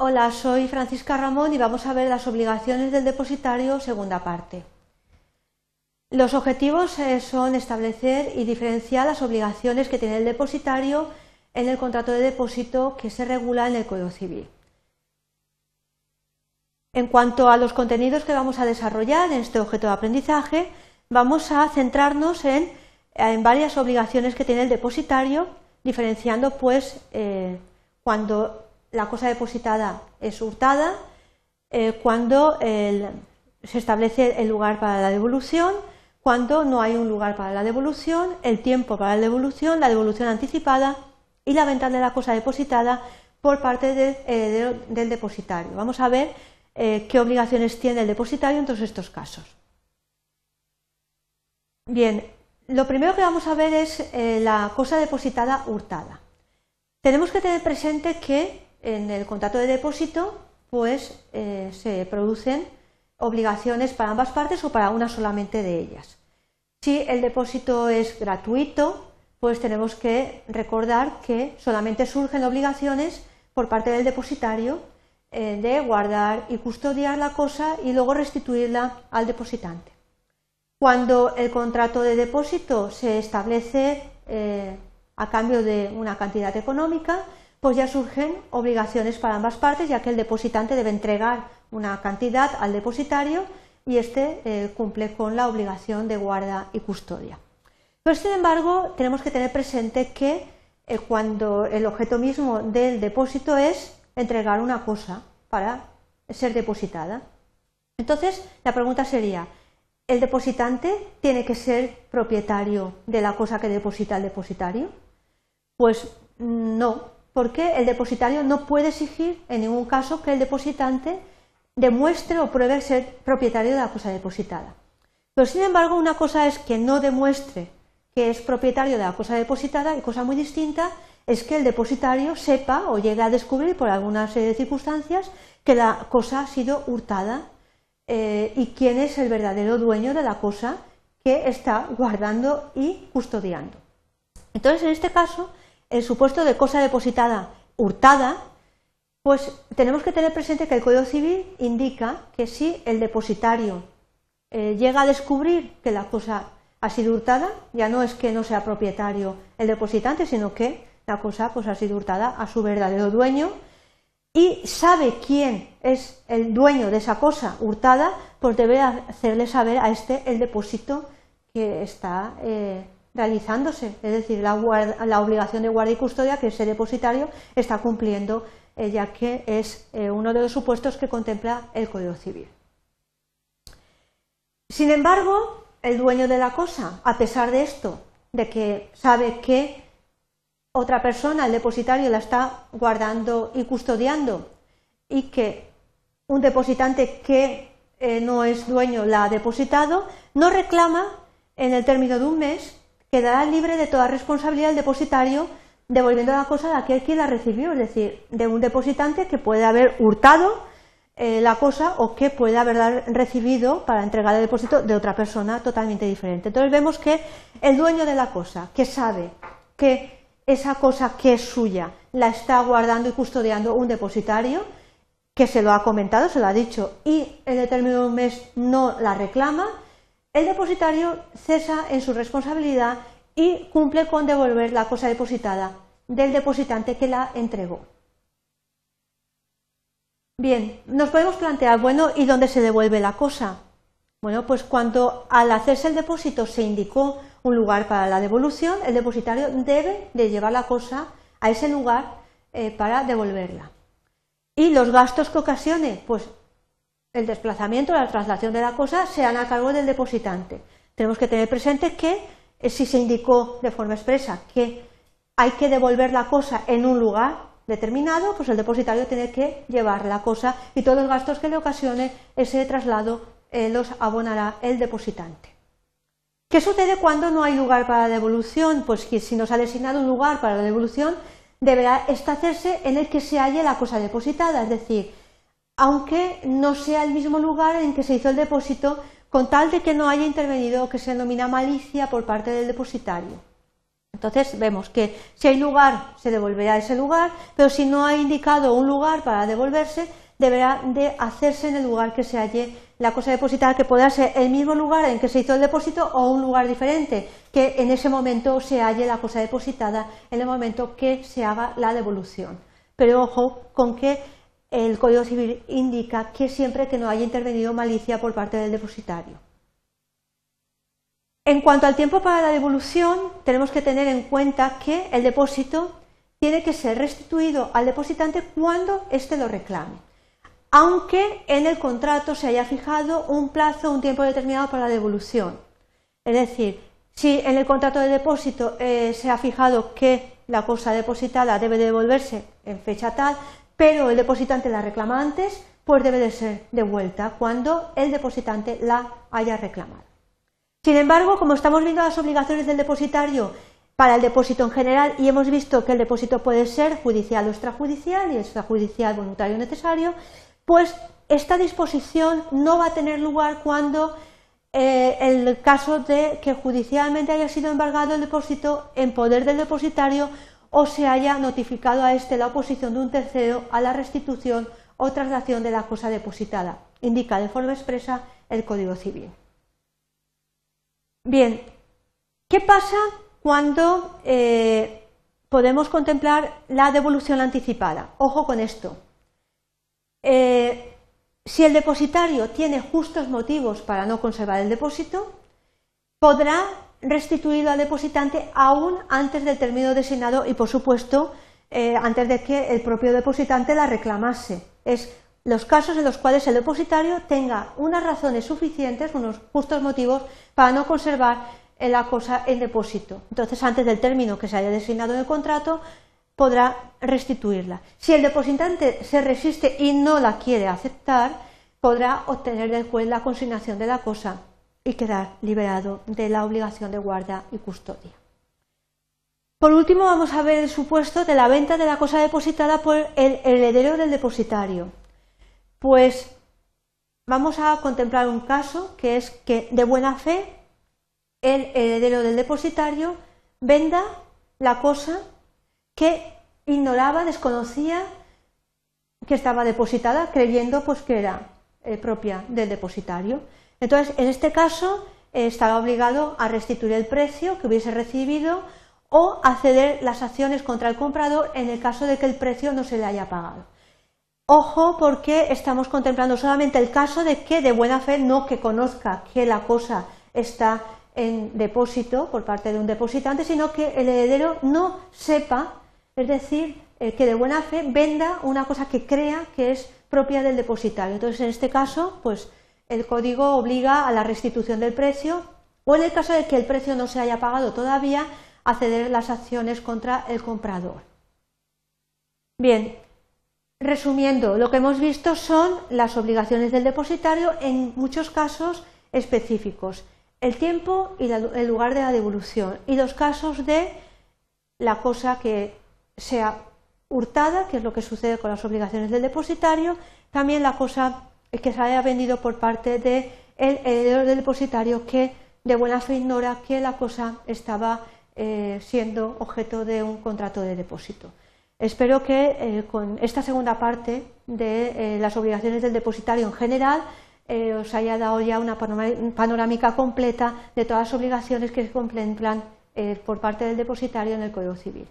Hola, soy Francisca Ramón y vamos a ver las obligaciones del depositario, segunda parte. Los objetivos eh, son establecer y diferenciar las obligaciones que tiene el depositario en el contrato de depósito que se regula en el Código Civil. En cuanto a los contenidos que vamos a desarrollar en este objeto de aprendizaje, vamos a centrarnos en, varias obligaciones que tiene el depositario, diferenciando pues eh, cuando la cosa depositada es hurtada, eh, cuando se establece el lugar para la devolución, cuando no hay un lugar para la devolución, el tiempo para la devolución, la devolución anticipada y la venta de la cosa depositada por parte eh, del depositario. Vamos a ver eh, qué obligaciones tiene el depositario en todos estos casos. Bien, lo primero que vamos a ver es la cosa depositada hurtada. Tenemos que tener presente que en el contrato de depósito pues eh, se producen obligaciones para ambas partes o para una solamente de ellas. Si el depósito es gratuito, pues tenemos que recordar que solamente surgen obligaciones por parte del depositario eh, de guardar y custodiar la cosa y luego restituirla al depositante. Cuando el contrato de depósito se establece eh, a cambio de una cantidad económica, pues ya surgen obligaciones para ambas partes, ya que el depositante debe entregar una cantidad al depositario y éste eh, cumple con la obligación de guarda y custodia. Pero, sin embargo, tenemos que tener presente que eh, cuando el objeto mismo del depósito es entregar una cosa para ser depositada. Entonces, la pregunta sería, ¿el depositante tiene que ser propietario de la cosa que deposita el depositario? Pues no, porque el depositario no puede exigir en ningún caso que el depositante demuestre o pruebe ser propietario de la cosa depositada. Pero sin embargo, una cosa es que no demuestre que es propietario de la cosa depositada y cosa muy distinta es que el depositario sepa o llegue a descubrir por alguna serie de circunstancias que la cosa ha sido hurtada eh, y quién es el verdadero dueño de la cosa que está guardando y custodiando. Entonces, en este caso, el supuesto de cosa depositada hurtada, pues tenemos que tener presente que el Código Civil indica que si el depositario eh, llega a descubrir que la cosa ha sido hurtada, ya no es que no sea propietario el depositante, sino que la cosa pues, ha sido hurtada a su verdadero dueño y sabe quién es el dueño de esa cosa hurtada, pues debe hacerle saber a este el depósito que está eh, realizándose, es decir, la, obligación de guardia y custodia que ese depositario está cumpliendo, eh, ya que es eh, uno de los supuestos que contempla el Código Civil. Sin embargo, el dueño de la cosa, a pesar de esto, de que sabe que otra persona, el depositario, la está guardando y custodiando y que un depositante que eh, no es dueño la ha depositado, no reclama en el término de un mes quedará libre de toda responsabilidad el depositario devolviendo la cosa a aquel quien la recibió, es decir, de un depositante que puede haber hurtado eh, la cosa o que puede haberla recibido para entregar el depósito de otra persona totalmente diferente. Entonces vemos que el dueño de la cosa, que sabe que esa cosa que es suya la está guardando y custodiando un depositario, que se lo ha comentado, se lo ha dicho, y en de un mes no la reclama, el depositario cesa en su responsabilidad y cumple con devolver la cosa depositada del depositante que la entregó. Bien, nos podemos plantear, bueno, ¿y dónde se devuelve la cosa? Bueno, pues cuando al hacerse el depósito se indicó un lugar para la devolución, el depositario debe de llevar la cosa a ese lugar eh, para devolverla. Y los gastos que ocasione, pues el desplazamiento, la traslación de la cosa sean a cargo del depositante. Tenemos que tener presente que eh, si se indicó de forma expresa que hay que devolver la cosa en un lugar determinado, pues el depositario tiene que llevar la cosa y todos los gastos que le ocasione ese traslado eh, los abonará el depositante. ¿Qué sucede cuando no hay lugar para la devolución? Pues que si nos ha designado un lugar para la devolución, deberá hacerse en el que se halle la cosa depositada, es decir, aunque no sea el mismo lugar en que se hizo el depósito, con tal de que no haya intervenido que se denomina malicia por parte del depositario. Entonces vemos que si hay lugar se devolverá ese lugar, pero si no ha indicado un lugar para devolverse, deberá de hacerse en el lugar que se halle la cosa depositada, que podrá ser el mismo lugar en que se hizo el depósito o un lugar diferente, que en ese momento se halle la cosa depositada en el momento que se haga la devolución. Pero ojo con que el Código Civil indica que siempre que no haya intervenido malicia por parte del depositario. En cuanto al tiempo para la devolución, tenemos que tener en cuenta que el depósito tiene que ser restituido al depositante cuando éste lo reclame, aunque en el contrato se haya fijado un plazo, un tiempo determinado para la devolución. Es decir, si en el contrato de depósito eh, se ha fijado que la cosa depositada debe devolverse en fecha tal, pero el depositante la reclama antes, pues debe de ser devuelta cuando el depositante la haya reclamado. Sin embargo, como estamos viendo las obligaciones del depositario para el depósito en general y hemos visto que el depósito puede ser judicial o extrajudicial y extrajudicial voluntario necesario, pues esta disposición no va a tener lugar cuando eh, el caso de que judicialmente haya sido embargado el depósito en poder del depositario o se haya notificado a éste la oposición de un tercero a la restitución o traslación de la cosa depositada. Indica de forma expresa el Código Civil. Bien, ¿qué pasa cuando eh, podemos contemplar la devolución anticipada? Ojo con esto. Eh, si el depositario tiene justos motivos para no conservar el depósito, podrá restituirlo al depositante aún antes del término designado y, por supuesto, eh, antes de que el propio depositante la reclamase. Es los casos en los cuales el depositario tenga unas razones suficientes, unos justos motivos para no conservar la cosa en depósito. Entonces, antes del término que se haya designado en el contrato, podrá restituirla. Si el depositante se resiste y no la quiere aceptar, podrá obtener del juez la consignación de la cosa y quedar liberado de la obligación de guarda y custodia. Por último, vamos a ver el supuesto de la venta de la cosa depositada por el heredero del depositario. Pues vamos a contemplar un caso que es que de buena fe el heredero del depositario venda la cosa que ignoraba, desconocía que estaba depositada, creyendo pues que era eh, propia del depositario. Entonces, en este caso, eh, estaba obligado a restituir el precio que hubiese recibido o a ceder las acciones contra el comprador en el caso de que el precio no se le haya pagado. Ojo porque estamos contemplando solamente el caso de que de buena fe no que conozca que la cosa está en depósito por parte de un depositante, sino que el heredero no sepa, es decir, eh, que de buena fe venda una cosa que crea que es propia del depositario. Entonces, en este caso, pues el código obliga a la restitución del precio o en el caso de que el precio no se haya pagado todavía, a ceder las acciones contra el comprador. Bien, Resumiendo, lo que hemos visto son las obligaciones del depositario en muchos casos específicos, el tiempo y el lugar de la devolución y los casos de la cosa que sea hurtada, que es lo que sucede con las obligaciones del depositario, también la cosa que se haya vendido por parte del heredero del depositario que de buena fe ignora que la cosa estaba eh, siendo objeto de un contrato de depósito. Espero que eh, con esta segunda parte de eh, las obligaciones del depositario en general os haya dado ya una panorámica completa de todas las obligaciones que se contemplan por parte del depositario en el Código Civil.